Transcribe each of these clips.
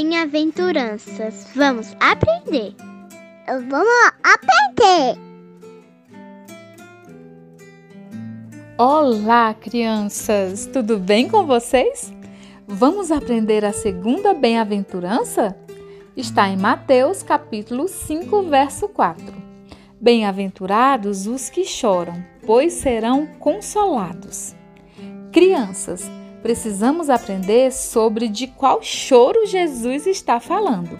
Bem-aventuranças. Vamos aprender. Vamos aprender. Olá, crianças! Tudo bem com vocês? Vamos aprender a segunda bem-aventurança? Está em Mateus, capítulo 5, verso 4. Bem-aventurados os que choram, pois serão consolados. Crianças, precisamos aprender sobre de qual choro Jesus está falando.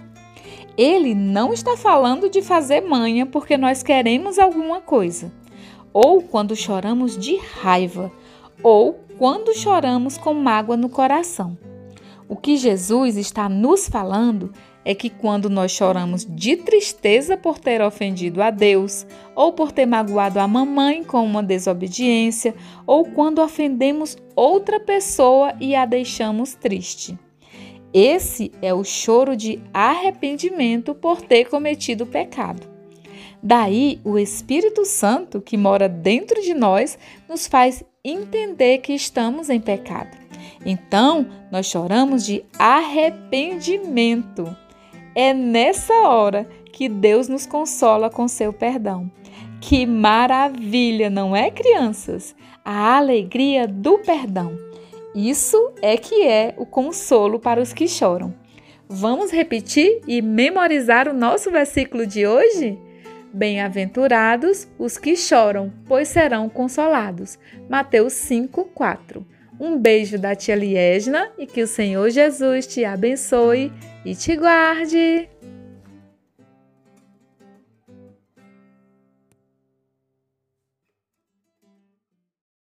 Ele não está falando de fazer manha porque nós queremos alguma coisa, ou quando choramos de raiva, ou quando choramos com mágoa no coração. O que Jesus está nos falando é que quando nós choramos de tristeza por ter ofendido a Deus, ou por ter magoado a mamãe com uma desobediência, ou quando ofendemos outra pessoa e a deixamos triste. Esse é o choro de arrependimento por ter cometido pecado. Daí, o Espírito Santo, que mora dentro de nós, nos faz entender que estamos em pecado. Então, nós choramos de arrependimento. É nessa hora que Deus nos consola com seu perdão. Que maravilha, não é, crianças? A alegria do perdão. Isso é que é o consolo para os que choram. Vamos repetir e memorizar o nosso versículo de hoje? Bem-aventurados os que choram, pois serão consolados. Mateus 5, 4. Um beijo da tia Liesna e que o Senhor Jesus te abençoe e te guarde.